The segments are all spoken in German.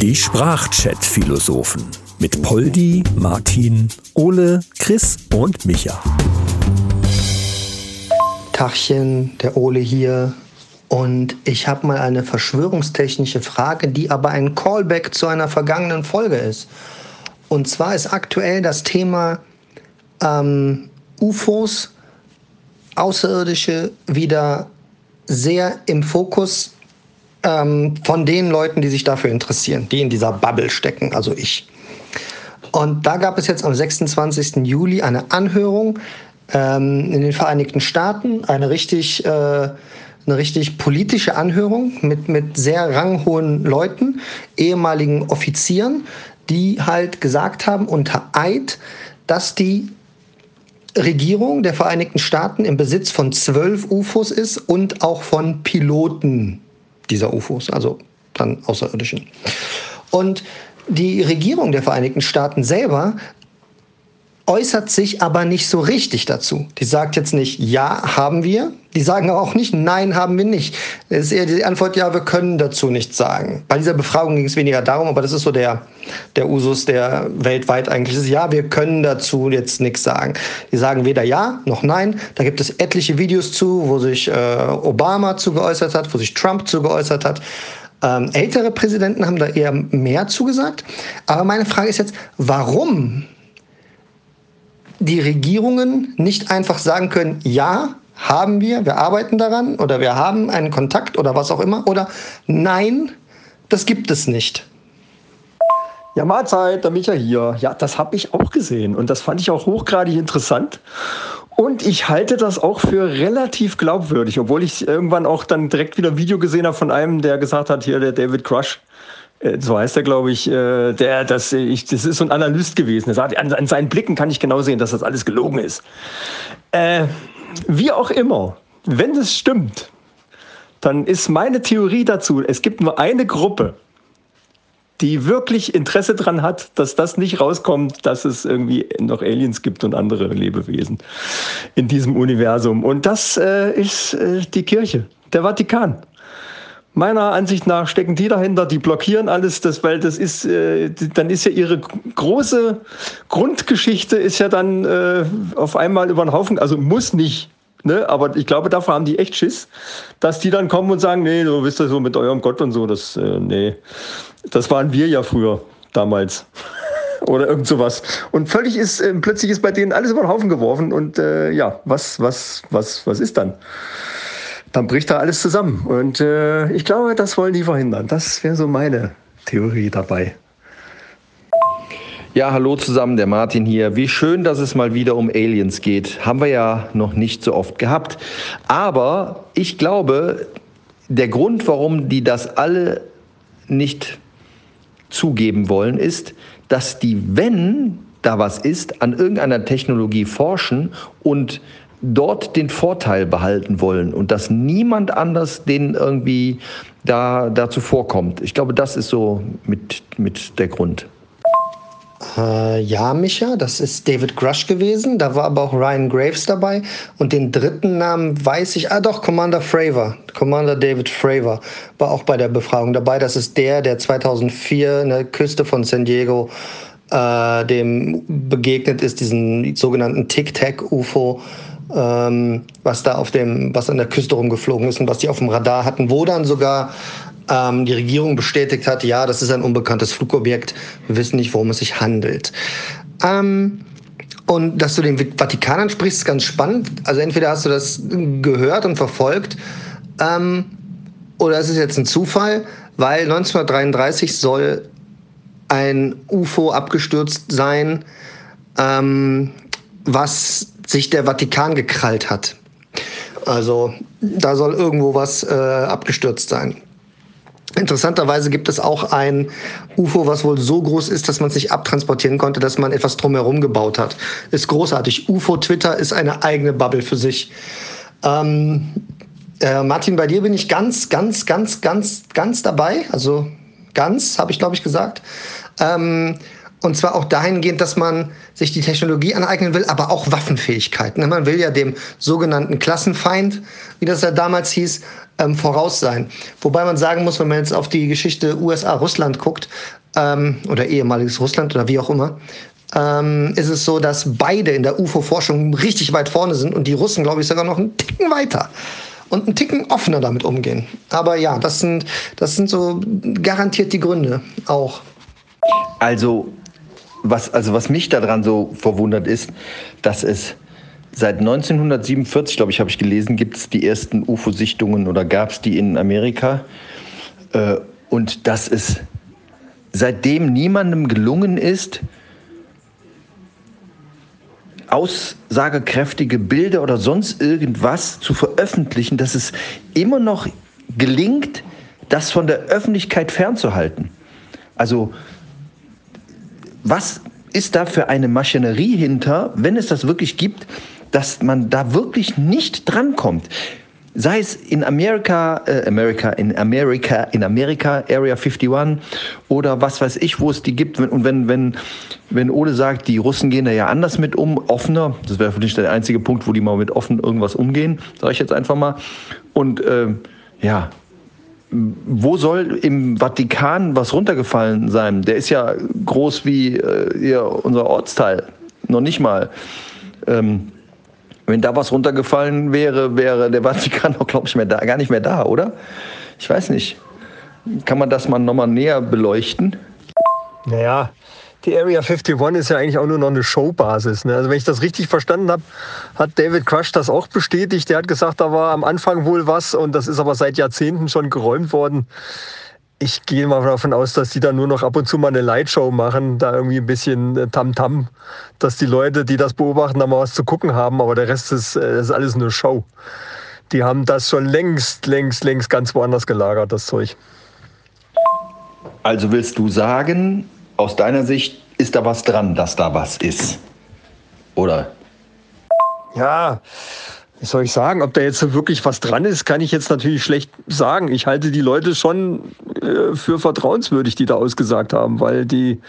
Die Sprachchat-Philosophen mit Poldi, Martin, Ole, Chris und Micha. Tachchen, der Ole hier. Und ich habe mal eine verschwörungstechnische Frage, die aber ein Callback zu einer vergangenen Folge ist. Und zwar ist aktuell das Thema ähm, UFOs, Außerirdische, wieder sehr im Fokus ähm, von den Leuten, die sich dafür interessieren, die in dieser Bubble stecken, also ich. Und da gab es jetzt am 26. Juli eine Anhörung ähm, in den Vereinigten Staaten, eine richtig, äh, eine richtig politische Anhörung mit, mit sehr ranghohen Leuten, ehemaligen Offizieren, die halt gesagt haben unter Eid, dass die Regierung der Vereinigten Staaten im Besitz von zwölf UFOs ist und auch von Piloten dieser UFOs, also dann Außerirdischen. Und die Regierung der Vereinigten Staaten selber äußert sich aber nicht so richtig dazu. Die sagt jetzt nicht, ja, haben wir. Die sagen auch nicht, nein, haben wir nicht. Es ist eher die Antwort, ja, wir können dazu nichts sagen. Bei dieser Befragung ging es weniger darum, aber das ist so der, der Usus, der weltweit eigentlich ist. Ja, wir können dazu jetzt nichts sagen. Die sagen weder ja noch nein. Da gibt es etliche Videos zu, wo sich äh, Obama zu geäußert hat, wo sich Trump zu geäußert hat. Ähm, ältere Präsidenten haben da eher mehr zugesagt. Aber meine Frage ist jetzt, warum die Regierungen nicht einfach sagen können, ja, haben wir, wir arbeiten daran oder wir haben einen Kontakt oder was auch immer oder nein, das gibt es nicht. Ja, Mahlzeit, der Micha hier. Ja, das habe ich auch gesehen und das fand ich auch hochgradig interessant. Und ich halte das auch für relativ glaubwürdig, obwohl ich irgendwann auch dann direkt wieder ein Video gesehen habe von einem, der gesagt hat, hier der David Crush, so heißt er, glaube ich, äh, der, das, ich, das ist so ein Analyst gewesen. Er sagt, an, an, seinen Blicken kann ich genau sehen, dass das alles gelogen ist. Äh, wie auch immer, wenn es stimmt, dann ist meine Theorie dazu, es gibt nur eine Gruppe, die wirklich Interesse daran hat, dass das nicht rauskommt, dass es irgendwie noch Aliens gibt und andere Lebewesen in diesem Universum. Und das äh, ist äh, die Kirche, der Vatikan. Meiner Ansicht nach stecken die dahinter, die blockieren alles, das, weil das ist, äh, dann ist ja ihre große Grundgeschichte ist ja dann äh, auf einmal über den Haufen, also muss nicht, ne? aber ich glaube, davor haben die echt Schiss, dass die dann kommen und sagen, nee, du wisst ja so mit eurem Gott und so, das, äh, nee, das waren wir ja früher, damals. Oder irgend sowas. Und völlig ist, äh, plötzlich ist bei denen alles über den Haufen geworfen und äh, ja, was, was, was, was ist dann? Dann bricht da alles zusammen. Und äh, ich glaube, das wollen die verhindern. Das wäre so meine Theorie dabei. Ja, hallo zusammen, der Martin hier. Wie schön, dass es mal wieder um Aliens geht. Haben wir ja noch nicht so oft gehabt. Aber ich glaube, der Grund, warum die das alle nicht zugeben wollen, ist, dass die, wenn da was ist, an irgendeiner Technologie forschen und dort den Vorteil behalten wollen und dass niemand anders denen irgendwie da dazu vorkommt. Ich glaube, das ist so mit, mit der Grund. Äh, ja, Micha, das ist David Grush gewesen. Da war aber auch Ryan Graves dabei. Und den dritten Namen weiß ich. Ah, doch, Commander Fravor. Commander David Fravor war auch bei der Befragung dabei. Das ist der, der 2004 an der Küste von San Diego äh, dem begegnet ist, diesen sogenannten Tic-Tac-UFO ähm, was da auf dem, was an der Küste rumgeflogen ist und was die auf dem Radar hatten, wo dann sogar ähm, die Regierung bestätigt hat, ja, das ist ein unbekanntes Flugobjekt, wir wissen nicht, worum es sich handelt. Ähm, und dass du den Vatikan ansprichst, ist ganz spannend. Also entweder hast du das gehört und verfolgt, ähm, oder es ist jetzt ein Zufall, weil 1933 soll ein UFO abgestürzt sein, ähm, was sich der Vatikan gekrallt hat. Also da soll irgendwo was äh, abgestürzt sein. Interessanterweise gibt es auch ein UFO, was wohl so groß ist, dass man es nicht abtransportieren konnte, dass man etwas drumherum gebaut hat. Ist großartig. UFO Twitter ist eine eigene Bubble für sich. Ähm, äh, Martin, bei dir bin ich ganz, ganz, ganz, ganz, ganz dabei. Also ganz, habe ich glaube ich gesagt. Ähm, Und zwar auch dahingehend, dass man sich die Technologie aneignen will, aber auch Waffenfähigkeiten. Man will ja dem sogenannten Klassenfeind, wie das ja damals hieß, ähm, voraus sein. Wobei man sagen muss, wenn man jetzt auf die Geschichte USA-Russland guckt, ähm, oder ehemaliges Russland oder wie auch immer, ähm, ist es so, dass beide in der UFO-Forschung richtig weit vorne sind und die Russen, glaube ich, sogar noch einen Ticken weiter und einen Ticken offener damit umgehen. Aber ja, das sind, das sind so garantiert die Gründe auch. Also was, also was mich daran so verwundert ist, dass es seit 1947, glaube ich, habe ich gelesen, gibt es die ersten UFO-Sichtungen oder gab es die in Amerika. Äh, und dass es seitdem niemandem gelungen ist, aussagekräftige Bilder oder sonst irgendwas zu veröffentlichen, dass es immer noch gelingt, das von der Öffentlichkeit fernzuhalten. Also was ist da für eine Maschinerie hinter, wenn es das wirklich gibt, dass man da wirklich nicht drankommt? sei es in Amerika, äh, Amerika, in Amerika, in Amerika, Area 51 oder was weiß ich, wo es die gibt. Und wenn, wenn, wenn Ole sagt, die Russen gehen da ja anders mit um, offener, das wäre für mich der einzige Punkt, wo die mal mit offen irgendwas umgehen, sage ich jetzt einfach mal. Und äh, ja, wo soll im Vatikan was runtergefallen sein? Der ist ja groß wie äh, unser Ortsteil. Noch nicht mal. Ähm, wenn da was runtergefallen wäre, wäre der Vatikan auch, glaube ich, mehr da, gar nicht mehr da, oder? Ich weiß nicht. Kann man das mal nochmal näher beleuchten? Naja, die Area 51 ist ja eigentlich auch nur noch eine Showbasis. Ne? Also wenn ich das richtig verstanden habe, hat David Crush das auch bestätigt. Der hat gesagt, da war am Anfang wohl was und das ist aber seit Jahrzehnten schon geräumt worden. Ich gehe mal davon aus, dass die da nur noch ab und zu mal eine Lightshow machen, da irgendwie ein bisschen äh, Tamtam, -Tam, dass die Leute, die das beobachten, da mal was zu gucken haben, aber der Rest ist, äh, ist alles nur Show. Die haben das schon längst, längst, längst ganz woanders gelagert, das Zeug. Also willst du sagen, aus deiner Sicht ist da was dran, dass da was ist? Oder? Ja, wie soll ich sagen, ob da jetzt wirklich was dran ist, kann ich jetzt natürlich schlecht sagen. Ich halte die Leute schon äh, für vertrauenswürdig, die da ausgesagt haben, weil die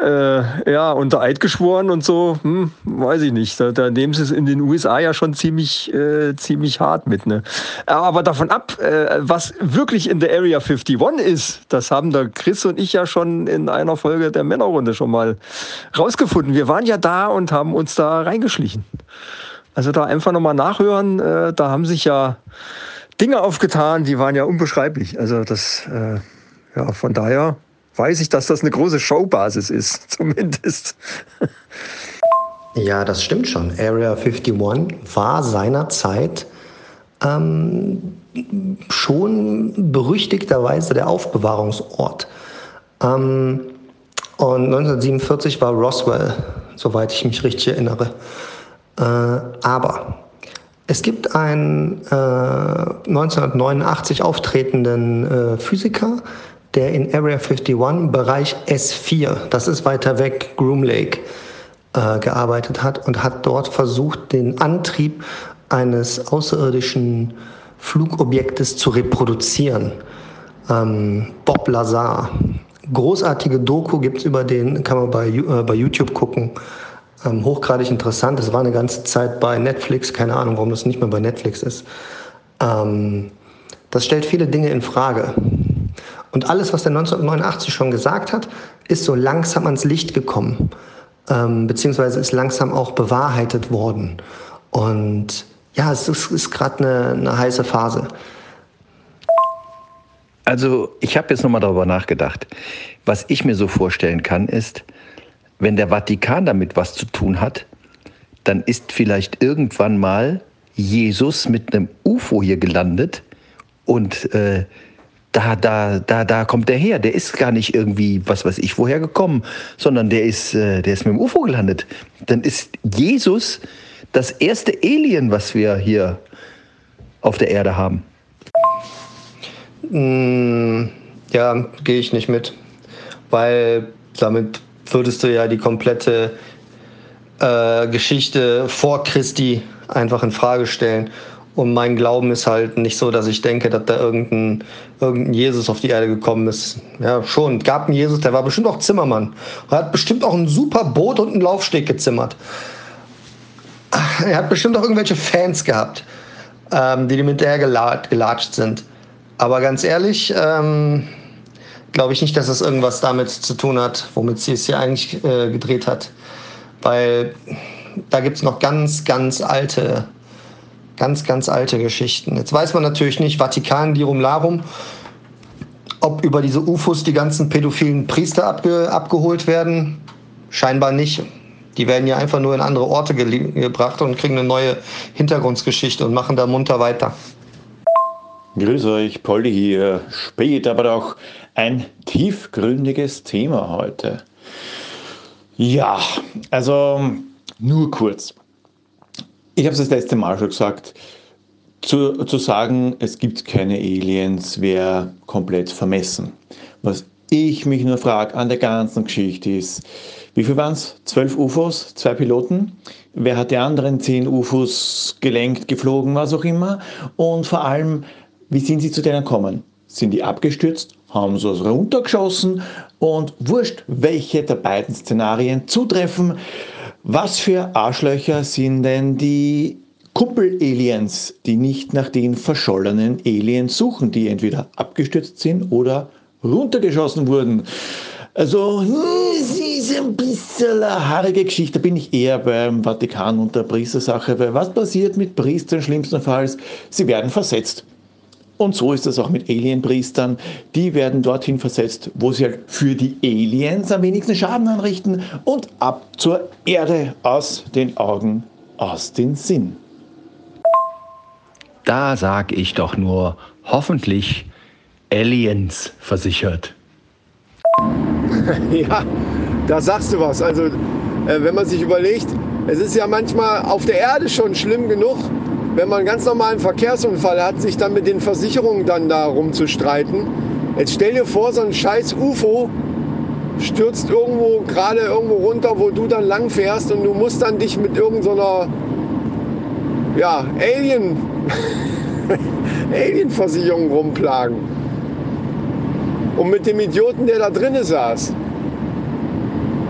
äh, ja unter Eid geschworen und so, hm, weiß ich nicht. Da, da, nehmen sie es in den USA ja schon ziemlich, äh, ziemlich hart mit. Ne? Aber davon ab, äh, was wirklich in der Area 51 ist, das haben da Chris und ich ja schon in einer Folge der Männerrunde schon mal rausgefunden. Wir waren ja da und haben uns da reingeschlichen. Also da einfach nochmal nachhören, äh, da haben sich ja Dinge aufgetan, die waren ja unbeschreiblich. Also das, äh, ja, von daher weiß ich, dass das eine große Showbasis ist, zumindest. Ja, das stimmt schon. Area 51 war seinerzeit ähm, schon berüchtigterweise der Aufbewahrungsort. Ähm, und 1947 war Roswell, soweit ich mich richtig erinnere. Äh, aber es gibt einen äh, 1989 auftretenden äh, Physiker, der in Area 51 Bereich S4, das ist weiter weg, Groom Lake, äh, gearbeitet hat und hat dort versucht, den Antrieb eines außerirdischen Flugobjektes zu reproduzieren. Ähm, Bob Lazar. Großartige Doku gibt es über den, kann man bei, äh, bei YouTube gucken ähm, hochgradig interessant. Es war eine ganze Zeit bei Netflix, keine Ahnung, warum das nicht mehr bei Netflix ist. Ähm, das stellt viele Dinge in Frage. Und alles, was der 1989 schon gesagt hat, ist so langsam ans Licht gekommen, ähm, beziehungsweise ist langsam auch bewahrheitet worden. Und ja, es ist, ist gerade eine, eine heiße Phase. Also ich habe jetzt nochmal darüber nachgedacht. Was ich mir so vorstellen kann, ist, wenn der Vatikan damit was zu tun hat, dann ist vielleicht irgendwann mal Jesus mit einem UFO hier gelandet und äh, da, da, da, da kommt der her. Der ist gar nicht irgendwie, was weiß ich, woher gekommen, sondern der ist, äh, der ist mit dem UFO gelandet. Dann ist Jesus das erste Alien, was wir hier auf der Erde haben. Mm, ja, gehe ich nicht mit, weil damit würdest du ja die komplette äh, Geschichte vor Christi einfach in Frage stellen. Und mein Glauben ist halt nicht so, dass ich denke, dass da irgendein, irgendein Jesus auf die Erde gekommen ist. Ja, schon. Gab einen Jesus, der war bestimmt auch Zimmermann. Er hat bestimmt auch ein super Boot und einen Laufsteg gezimmert. Er hat bestimmt auch irgendwelche Fans gehabt, ähm, die dem hinterher gelatscht sind. Aber ganz ehrlich, ähm, glaube ich nicht, dass das irgendwas damit zu tun hat, womit sie es hier eigentlich äh, gedreht hat. Weil da gibt es noch ganz, ganz alte Ganz, ganz alte Geschichten. Jetzt weiß man natürlich nicht, Vatikan, Lirum Larum, ob über diese UFOs die ganzen pädophilen Priester abge abgeholt werden. Scheinbar nicht. Die werden ja einfach nur in andere Orte ge gebracht und kriegen eine neue Hintergrundgeschichte und machen da munter weiter. Grüß euch, Polly hier. Spät, aber doch ein tiefgründiges Thema heute. Ja, also nur kurz. Ich habe es das letzte Mal schon gesagt. Zu, zu sagen, es gibt keine Aliens, wäre komplett vermessen. Was ich mich nur frage an der ganzen Geschichte ist, wie viel waren es? Zwölf UFOs, zwei Piloten? Wer hat die anderen zehn UFOs gelenkt, geflogen, was auch immer? Und vor allem, wie sind sie zu denen gekommen? Sind die abgestürzt? Haben sie es runtergeschossen? Und wurscht, welche der beiden Szenarien zutreffen, was für Arschlöcher sind denn die Kuppel-Aliens, die nicht nach den verschollenen Aliens suchen, die entweder abgestürzt sind oder runtergeschossen wurden? Also, es ist ein bisschen eine haarige Geschichte. Da bin ich eher beim Vatikan und der Priestersache, weil was passiert mit Priestern schlimmstenfalls? Sie werden versetzt. Und so ist es auch mit Alienpriestern. Die werden dorthin versetzt, wo sie halt für die Aliens am wenigsten Schaden anrichten und ab zur Erde aus den Augen, aus den Sinn. Da sag ich doch nur, hoffentlich Aliens versichert. ja, da sagst du was. Also, äh, wenn man sich überlegt, es ist ja manchmal auf der Erde schon schlimm genug, wenn man einen ganz normalen Verkehrsunfall hat, sich dann mit den Versicherungen dann da rumzustreiten. Jetzt stell dir vor, so ein scheiß UFO stürzt irgendwo gerade irgendwo runter, wo du dann lang fährst und du musst dann dich mit irgendeiner so ja, Alien Alien-Versicherung rumplagen. Und mit dem Idioten, der da drinnen saß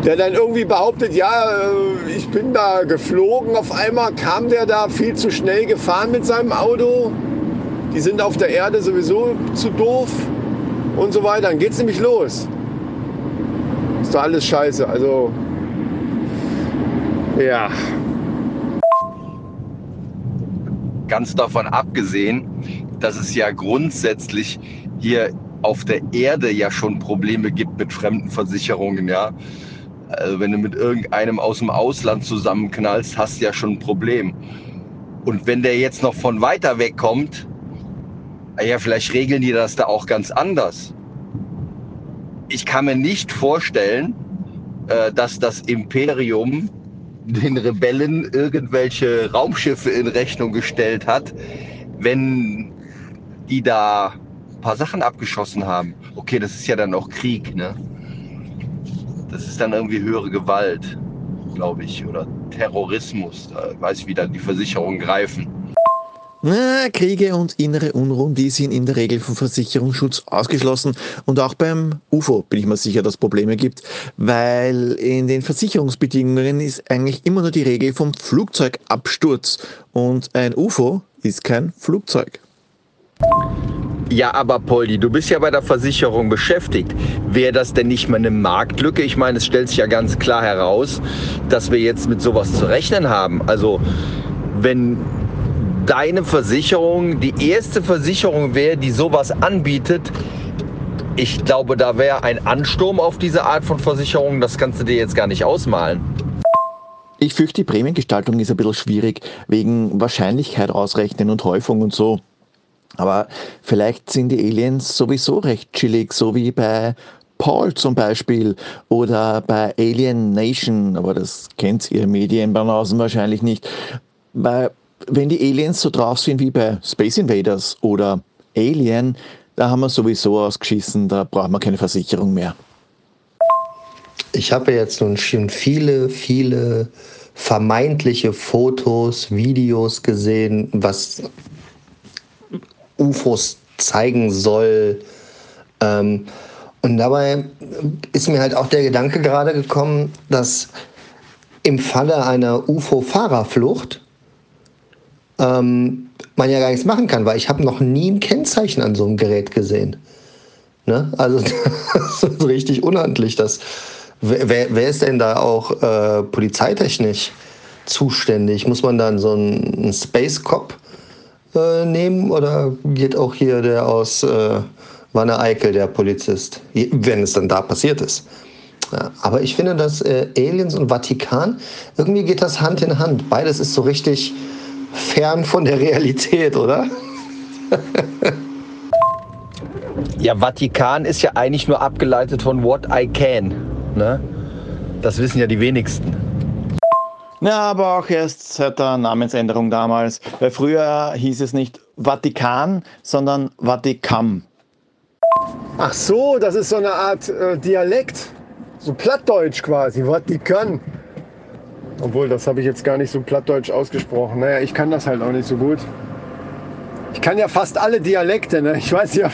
der dann irgendwie behauptet, ja, äh, ich bin da geflogen. Auf einmal kam der da viel zu schnell gefahren mit seinem Auto. Die sind auf der Erde sowieso zu doof und so weiter. Dann geht's nämlich los. Ist doch alles scheiße. Also, ja. Ganz davon abgesehen, dass es ja grundsätzlich hier auf der Erde ja schon Probleme gibt mit fremden Versicherungen, ja. Also wenn du mit irgendeinem aus dem Ausland zusammenknallst, hast du ja schon ein Problem. Und wenn der jetzt noch von weiter weg kommt, ja, vielleicht regeln die das da auch ganz anders. Ich kann mir nicht vorstellen, äh, dass das Imperium den Rebellen irgendwelche Raumschiffe in Rechnung gestellt hat, wenn die da ein paar Sachen abgeschossen haben. Okay, das ist ja dann auch Krieg, ne? Das ist dann irgendwie höhere Gewalt, glaube ich, oder Terrorismus. Da weiß ich, wie dann die Versicherungen greifen. Na, Kriege und innere Unruhen, die sind in der Regel vom Versicherungsschutz ausgeschlossen. Und auch beim UFO bin ich mir sicher, dass es Probleme gibt, weil in den Versicherungsbedingungen ist eigentlich immer nur die Regel vom Flugzeugabsturz. Und ein UFO ist kein Flugzeug. Ja, aber Poldi, du bist ja bei der Versicherung beschäftigt. Wäre das denn nicht mal eine Marktlücke? Ich meine, es stellt sich ja ganz klar heraus, dass wir jetzt mit sowas zu rechnen haben. Also, wenn deine Versicherung die erste Versicherung wäre, die sowas anbietet, ich glaube, da wäre ein Ansturm auf diese Art von Versicherung. Das kannst du dir jetzt gar nicht ausmalen. Ich fürchte, die Prämiengestaltung ist ein bisschen schwierig wegen Wahrscheinlichkeit ausrechnen und Häufung und so. Aber vielleicht sind die Aliens sowieso recht chillig, so wie bei Paul zum Beispiel oder bei Alien Nation, aber das kennt ihr Medienbanausen wahrscheinlich nicht. Weil wenn die Aliens so drauf sind wie bei Space Invaders oder Alien, da haben wir sowieso ausgeschissen, da brauchen wir keine Versicherung mehr. Ich habe jetzt nun schon viele, viele vermeintliche Fotos, Videos gesehen, was UFOs zeigen soll. Ähm, und dabei ist mir halt auch der Gedanke gerade gekommen, dass im Falle einer UFO-Fahrerflucht ähm, man ja gar nichts machen kann, weil ich habe noch nie ein Kennzeichen an so einem Gerät gesehen. Ne? Also das ist richtig unhandlich. Das, wer, wer ist denn da auch äh, polizeitechnisch zuständig? Muss man dann so einen, einen Space Cop äh, nehmen oder geht auch hier der aus äh, Wanne Eickel, der Polizist, wenn es dann da passiert ist? Ja, aber ich finde, dass äh, Aliens und Vatikan, irgendwie geht das Hand in Hand. Beides ist so richtig fern von der Realität, oder? ja, Vatikan ist ja eigentlich nur abgeleitet von What I Can. Ne? Das wissen ja die wenigsten. Ja, aber auch erst seit der Namensänderung damals. Weil früher hieß es nicht Vatikan, sondern Vatikam. Ach so, das ist so eine Art äh, Dialekt. So Plattdeutsch quasi, Vatikan. Obwohl, das habe ich jetzt gar nicht so plattdeutsch ausgesprochen. Naja, ich kann das halt auch nicht so gut. Ich kann ja fast alle Dialekte, ne? Ich weiß ja,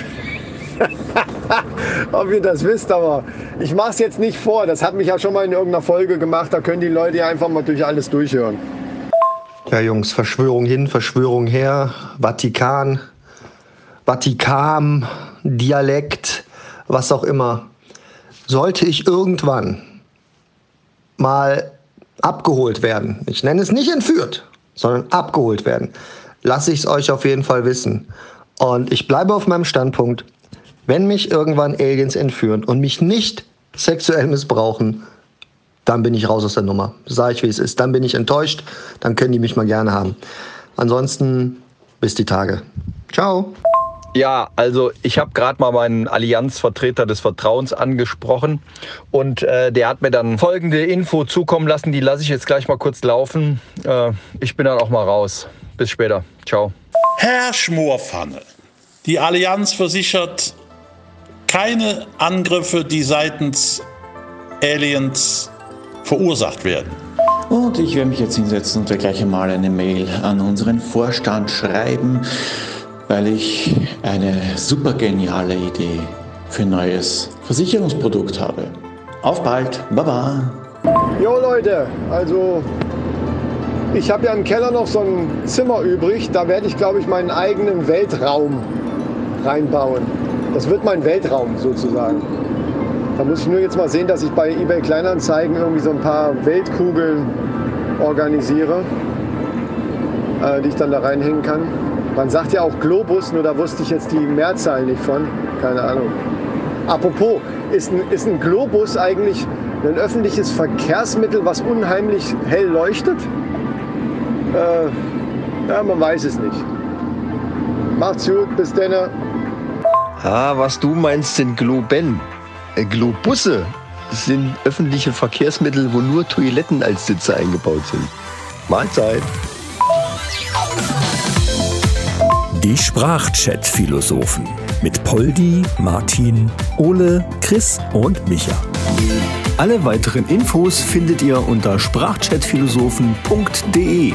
ob ihr das wisst, aber ich mache es jetzt nicht vor. Das hat mich ja schon mal in irgendeiner Folge gemacht. Da können die Leute ja einfach mal durch alles durchhören. Ja, Jungs, Verschwörung hin, Verschwörung her, Vatikan, Vatikan, Dialekt, was auch immer. Sollte ich irgendwann mal abgeholt werden, ich nenne es nicht entführt, sondern abgeholt werden, lasse ich es euch auf jeden Fall wissen. Und ich bleibe auf meinem Standpunkt, wenn mich irgendwann Aliens entführen und mich nicht sexuell missbrauchen, dann bin ich raus aus der Nummer. Sag ich, wie es ist. Dann bin ich enttäuscht, dann können die mich mal gerne haben. Ansonsten bis die Tage. Ciao. Ja, also ich habe gerade mal meinen Allianzvertreter des Vertrauens angesprochen und äh, der hat mir dann folgende Info zukommen lassen, die lasse ich jetzt gleich mal kurz laufen. Äh, ich bin dann auch mal raus. Bis später. Ciao. Herr Schmorpfanne, die Allianz versichert keine Angriffe, die seitens Aliens verursacht werden. Und ich werde mich jetzt hinsetzen und gleich einmal eine Mail an unseren Vorstand schreiben weil ich eine super geniale Idee für ein neues Versicherungsprodukt habe. Auf bald, baba. Jo Leute, also ich habe ja im Keller noch so ein Zimmer übrig. Da werde ich, glaube ich, meinen eigenen Weltraum reinbauen. Das wird mein Weltraum sozusagen. Da muss ich nur jetzt mal sehen, dass ich bei eBay Kleinanzeigen irgendwie so ein paar Weltkugeln organisiere, äh, die ich dann da reinhängen kann. Man sagt ja auch Globus, nur da wusste ich jetzt die Mehrzahl nicht von. Keine Ahnung. Apropos, ist ein, ist ein Globus eigentlich ein öffentliches Verkehrsmittel, was unheimlich hell leuchtet? Äh, ja, man weiß es nicht. Macht's gut, bis dann. Ah, was du meinst, sind Globen. Äh, Globusse sind öffentliche Verkehrsmittel, wo nur Toiletten als Sitze eingebaut sind. Mahlzeit. Die Sprachchat-Philosophen mit Poldi, Martin, Ole, Chris und Micha. Alle weiteren Infos findet ihr unter sprachchatphilosophen.de.